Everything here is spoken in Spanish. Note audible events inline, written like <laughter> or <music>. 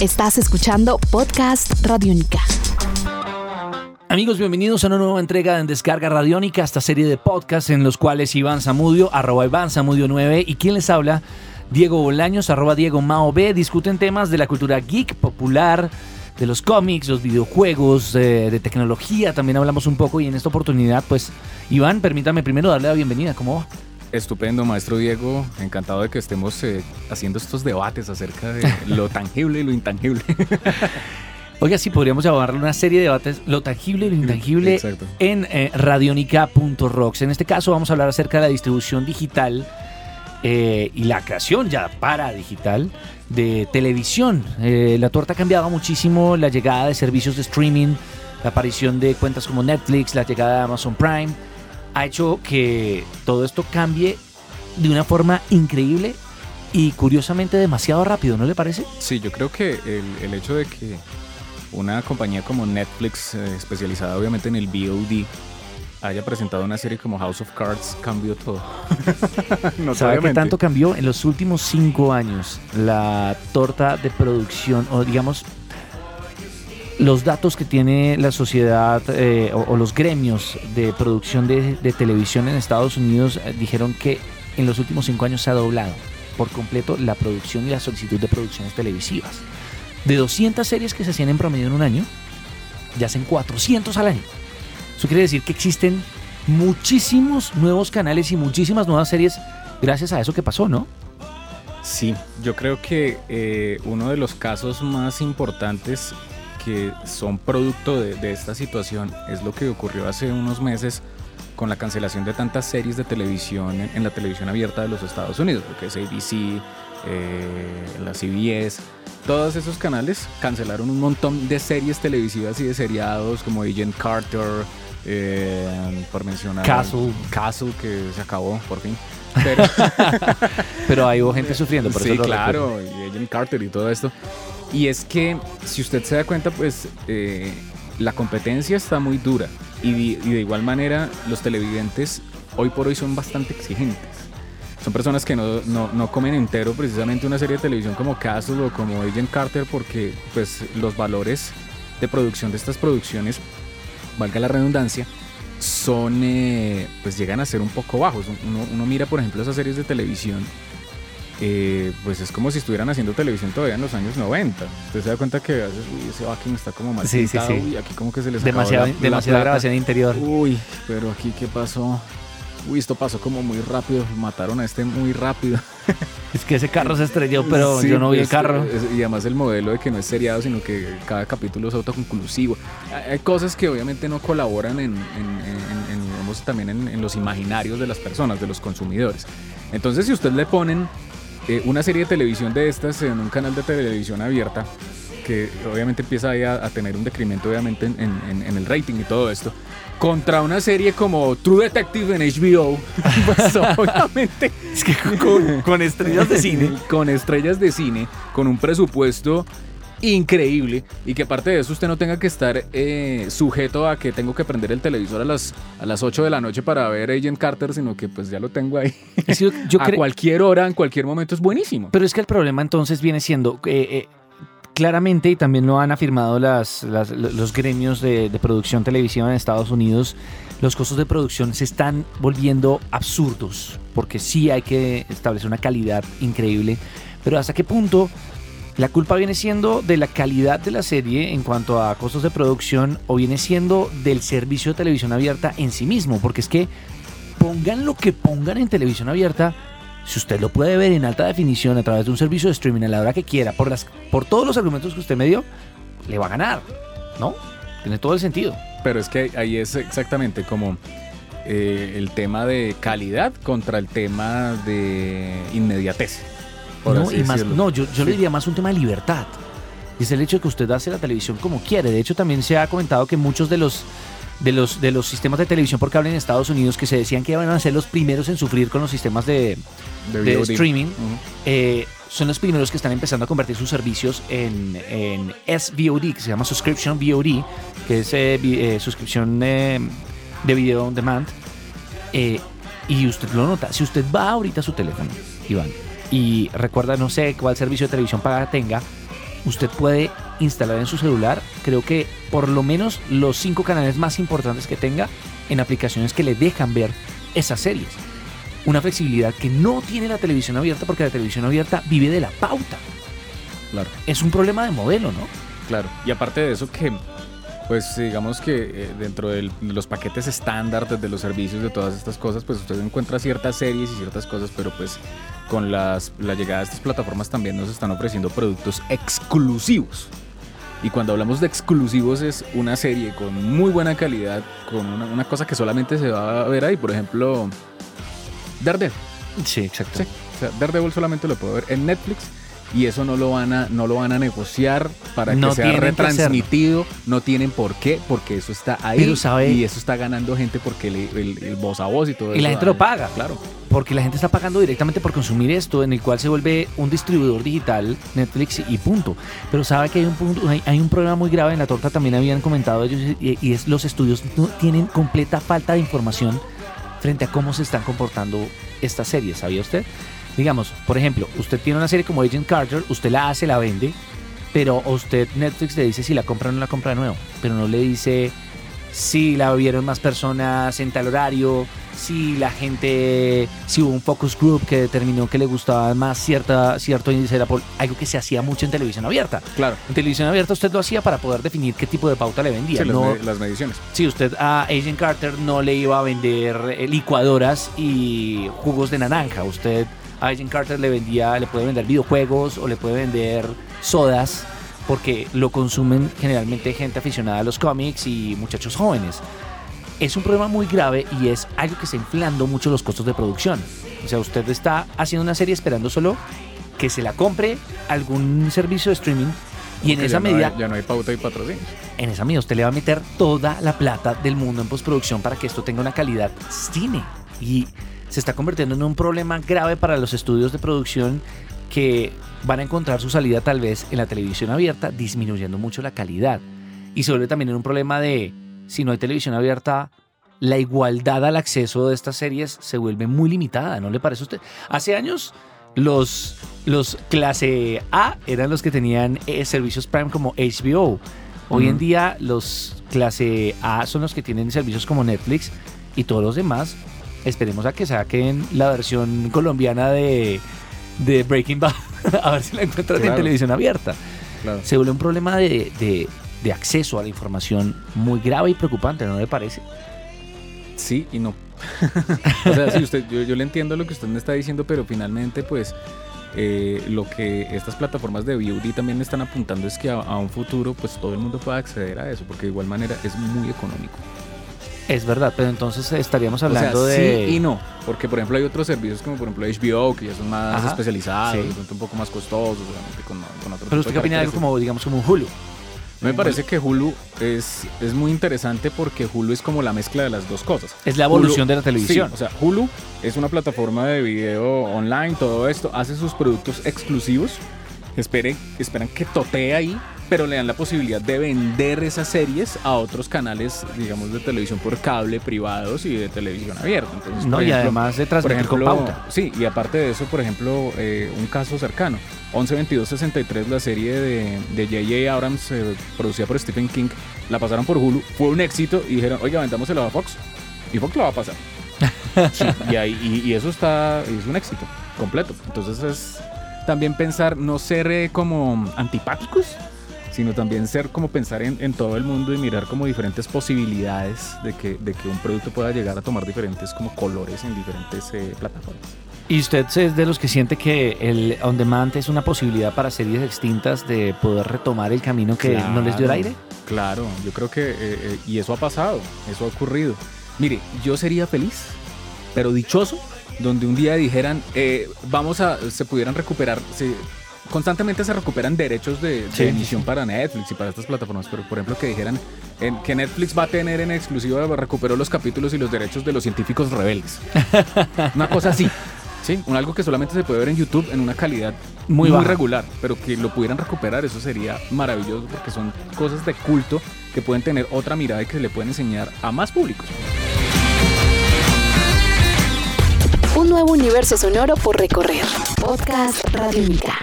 Estás escuchando Podcast Radiónica. Amigos, bienvenidos a una nueva entrega en Descarga Radiónica, esta serie de podcasts en los cuales Iván Zamudio, arroba Iván Zamudio 9 y quien les habla, Diego Bolaños, arroba Diego Mao B, discuten temas de la cultura geek, popular, de los cómics, los videojuegos, de, de tecnología, también hablamos un poco y en esta oportunidad, pues, Iván, permítame primero darle la bienvenida, ¿cómo va? Estupendo, maestro Diego. Encantado de que estemos eh, haciendo estos debates acerca de <laughs> lo tangible y lo intangible. <laughs> Oiga, sí, podríamos llamarlo una serie de debates, lo tangible y lo intangible Exacto. en eh, radionica.rocks. En este caso vamos a hablar acerca de la distribución digital eh, y la creación ya para digital de televisión. Eh, la torta ha cambiado muchísimo, la llegada de servicios de streaming, la aparición de cuentas como Netflix, la llegada de Amazon Prime, ha hecho que todo esto cambie de una forma increíble y curiosamente demasiado rápido, ¿no le parece? Sí, yo creo que el, el hecho de que una compañía como Netflix, eh, especializada obviamente en el VOD, haya presentado una serie como House of Cards cambió todo. <laughs> ¿Sabe qué tanto cambió? En los últimos cinco años, la torta de producción, o digamos, los datos que tiene la sociedad eh, o, los gremios de producción de, de televisión en Estados Unidos eh, dijeron que en los últimos cinco años se ha doblado por completo la producción y la solicitud de producciones televisivas. De 200 series que se hacían en promedio en un año, ya hacen 400 al año. Eso quiere decir que existen muchísimos nuevos canales y muchísimas nuevas series gracias a eso que pasó, ¿no? Sí, yo creo que eh, uno de los casos más importantes que son producto de, de esta situación es lo que ocurrió hace unos meses con la cancelación de tantas series de televisión en, en la televisión abierta de los Estados Unidos, lo que es ABC, eh, la CBS, todos esos canales cancelaron un montón de series televisivas y de seriados como Agent Carter, eh, por mencionar Castle. Castle que se acabó por fin. <laughs> Pero, Pero ahí hubo gente sufriendo, por sí, eso claro, y Agent Carter y todo esto. Y es que, si usted se da cuenta, pues eh, la competencia está muy dura. Y, di- y de igual manera, los televidentes hoy por hoy son bastante exigentes. Son personas que no, no- no comen entero precisamente una serie de televisión como Castle o como Agent Carter porque pues los valores de producción de estas producciones, valga la redundancia, son eh, pues llegan a ser un poco bajos. Uno, uno mira por ejemplo esas series de televisión eh, pues es como si estuvieran haciendo televisión todavía en los años 90. Usted se da cuenta que a veces, uy, ese backing está como mal Sí, sí, pintado, sí. uy, aquí como que se les Demasiado, la- la demasiada plata. grabación interior. Uy, pero aquí qué pasó. Uy, esto pasó como muy rápido, mataron a este muy rápido. <laughs> Es que ese carro se estrelló, pero Sí, yo no vi el carro. es- y además el modelo de que no es seriado, sino que cada capítulo es autoconclusivo. Hay cosas que obviamente no colaboran en, en- en- en, digamos, también en los imaginarios de las personas, de los consumidores. Entonces, si usted le ponen eh, una serie de televisión de estas en un canal de televisión abierta, que obviamente empieza ahí a, a tener un decremento obviamente en, en- en- en el rating y todo esto, contra una serie como True Detective en HBO, <laughs> pues <laughs> obviamente Es que con, con estrellas de cine. <laughs> con estrellas de cine, con un presupuesto increíble y que aparte de eso usted no tenga que estar eh, sujeto a que tengo que prender el televisor a las, a las 8 de la noche para ver Agent Carter, sino que pues ya lo tengo ahí. Yo- yo <laughs> a cualquier hora, en cualquier momento es buenísimo. Pero es que el problema entonces viene siendo, eh, eh, claramente, y también lo han afirmado las, las- los gremios de, de producción televisiva en Estados Unidos, los costos de producción se están volviendo absurdos, porque sí hay que establecer una calidad increíble, pero ¿hasta qué punto la culpa viene siendo de la calidad de la serie en cuanto a costos de producción o viene siendo del servicio de televisión abierta en sí mismo? Porque es que pongan lo que pongan en televisión abierta, si usted lo puede ver en alta definición a través de un servicio de streaming a la hora que quiera, por, las, por todos los argumentos que usted me dio, le va a ganar, ¿no? Tiene todo el sentido. Pero es que ahí es exactamente como eh, el tema de calidad contra el tema de inmediatez. Por No, y más, no yo, yo le diría más un tema de libertad. Y es el hecho de que usted hace la televisión como quiere. De hecho, también se ha comentado que muchos de los, de los, de los sistemas de televisión por cable en Estados Unidos que se decían que iban a ser los primeros en sufrir con los sistemas de, streaming, eh, son los primeros que están empezando a convertir sus servicios en, en SVOD, que se llama Subscription VOD, que es eh, eh, suscripción eh, de video on demand. Eh, y usted lo nota. Si usted va ahorita a su teléfono, Iván, y recuerda, no sé cuál servicio de televisión paga tenga, usted puede instalar en su celular, creo que por lo menos los cinco canales más importantes que tenga en aplicaciones que le dejan ver esas series. Una flexibilidad que no tiene la televisión abierta porque la televisión abierta vive de la pauta. Claro. Es un problema de modelo, ¿no? Claro. Y aparte de eso que pues digamos que eh, dentro de los paquetes estándar de los servicios de todas estas cosas, pues usted encuentra ciertas series y ciertas cosas, pero pues con las, la llegada de estas plataformas también nos están ofreciendo productos exclusivos. Y cuando hablamos de exclusivos es una serie con muy buena calidad, con una, una cosa que solamente se va a ver ahí, por ejemplo, Daredevil. Sí, exacto. Sí, o sea, Daredevil solamente lo puedo ver en Netflix y eso no lo van a, no lo van a negociar para No que sea que retransmitido. No tienen por qué, porque eso está ahí sabe- y eso está ganando gente porque el, el- el voz a voz y todo Y eso. la gente lo paga. Claro. Porque la gente está pagando directamente por consumir esto, en el cual se vuelve un distribuidor digital, Netflix y punto. Pero sabe que hay un punto, hay, hay un problema muy grave en la torta, también habían comentado ellos, y, y es los estudios no tienen completa falta de información frente a cómo se están comportando estas series, ¿sabía usted? Digamos, por ejemplo, usted tiene una serie como Agent Carter, usted la hace, la vende, pero a usted Netflix le dice si la compra o no la compra de nuevo, pero no le dice si la vieron más personas en tal horario, si la gente, si hubo un focus group que determinó que le gustaba más cierta, cierto índice de la algo que se hacía mucho en televisión abierta. Claro. En televisión abierta usted lo hacía para poder definir qué tipo de pauta le vendía. Sí, las, no, me- las mediciones. si usted a Agent Carter no le iba a vender licuadoras y jugos de naranja, usted a Agent Carter le vendía, le puede vender videojuegos o le puede vender sodas porque lo consumen generalmente gente aficionada a los cómics y muchachos jóvenes. Es un problema muy grave y es algo que está inflando mucho los costos de producción. O sea, usted está haciendo una serie esperando solo que se la compre algún servicio de streaming y en esa ya no medida hay- ya no hay pauta y patrocinio. en esa medida usted le va a meter toda la plata del mundo en postproducción para que esto tenga una calidad cine. Y se está convirtiendo en un problema grave para los estudios de producción que van a encontrar su salida tal vez en la televisión abierta, disminuyendo mucho la calidad. Y se vuelve también en un problema de, si no hay televisión abierta, la igualdad al acceso de estas series se vuelve muy limitada, ¿no le parece a usted? Hace años los, los clase A eran los que tenían eh, servicios Prime como HBO. Hoy en día los clase A son los que tienen servicios como Netflix y todos los demás. Esperemos a que saquen la versión colombiana de, de Breaking Bad. <laughs> a ver si la encuentran en Claro. televisión abierta. Claro. Se vuelve un problema de, de- de acceso a la información muy grave y preocupante, ¿no le parece? Sí y no. <laughs> o sea, sí, usted, yo, yo le entiendo lo que usted me está diciendo, pero finalmente, pues, eh, lo que estas plataformas de VOD también están apuntando es que a, a un futuro, pues, todo el mundo pueda acceder a eso, porque de igual manera es muy económico. Es verdad, pero entonces estaríamos O sea, hablando de... sí y no, porque por ejemplo hay otros servicios como por ejemplo HBO que ya son más Ajá, especializados, sí. un poco más costosos, obviamente con, con otro Pero usted qué opina de algo como, digamos, como un Hulu. Me parece que Hulu es, es muy interesante porque Hulu es como la mezcla de las dos cosas. Es la evolución Hulu- de la televisión. Sí, o sea, Hulu es una plataforma de video online, todo esto, hace sus productos exclusivos. Esperen, esperan que totee ahí, pero le dan la posibilidad de vender esas series a otros canales, digamos, de televisión por cable, privados y de televisión abierta. Entonces, No, y ejemplo, además de por transmitir con ejemplo, pauta. Sí, y aparte de eso, por ejemplo, eh, un caso cercano. 112263, la serie de de J.J. Abrams, eh, producida por Stephen King, la pasaron por Hulu, fue un éxito y dijeron, oiga, vendámoselo a Fox. Y Fox la va a pasar. <laughs> Sí, y, ahí- y- y eso está, es un éxito completo. Entonces es también pensar, no ser eh, como antipáticos, sino también ser como pensar en, en todo el mundo y mirar como diferentes posibilidades de que, de que un producto pueda llegar a tomar diferentes como colores en diferentes eh, plataformas. ¿Y usted es de los que siente que el on demand es una posibilidad para series extintas de poder retomar el camino que no les dio el Claro, aire? Claro, yo creo que, eh, eh, y eso ha pasado, eso ha ocurrido. Mire, yo sería feliz, pero dichoso, donde un día dijeran, eh, vamos a, se pudieran recuperar, se- constantemente se recuperan derechos de, de Sí, emisión para Netflix y para estas plataformas, pero por ejemplo que dijeran en- que Netflix va a tener en exclusiva, recuperó los capítulos y los derechos de los científicos rebeldes. <laughs> Una cosa así. Sí, un algo que solamente se puede ver en YouTube en una calidad Muy muy, regular, pero que lo pudieran recuperar, eso sería maravilloso porque son cosas de culto que pueden tener otra mirada y que se le pueden enseñar a más públicos. Un nuevo universo sonoro por recorrer. Podcast Radio Única.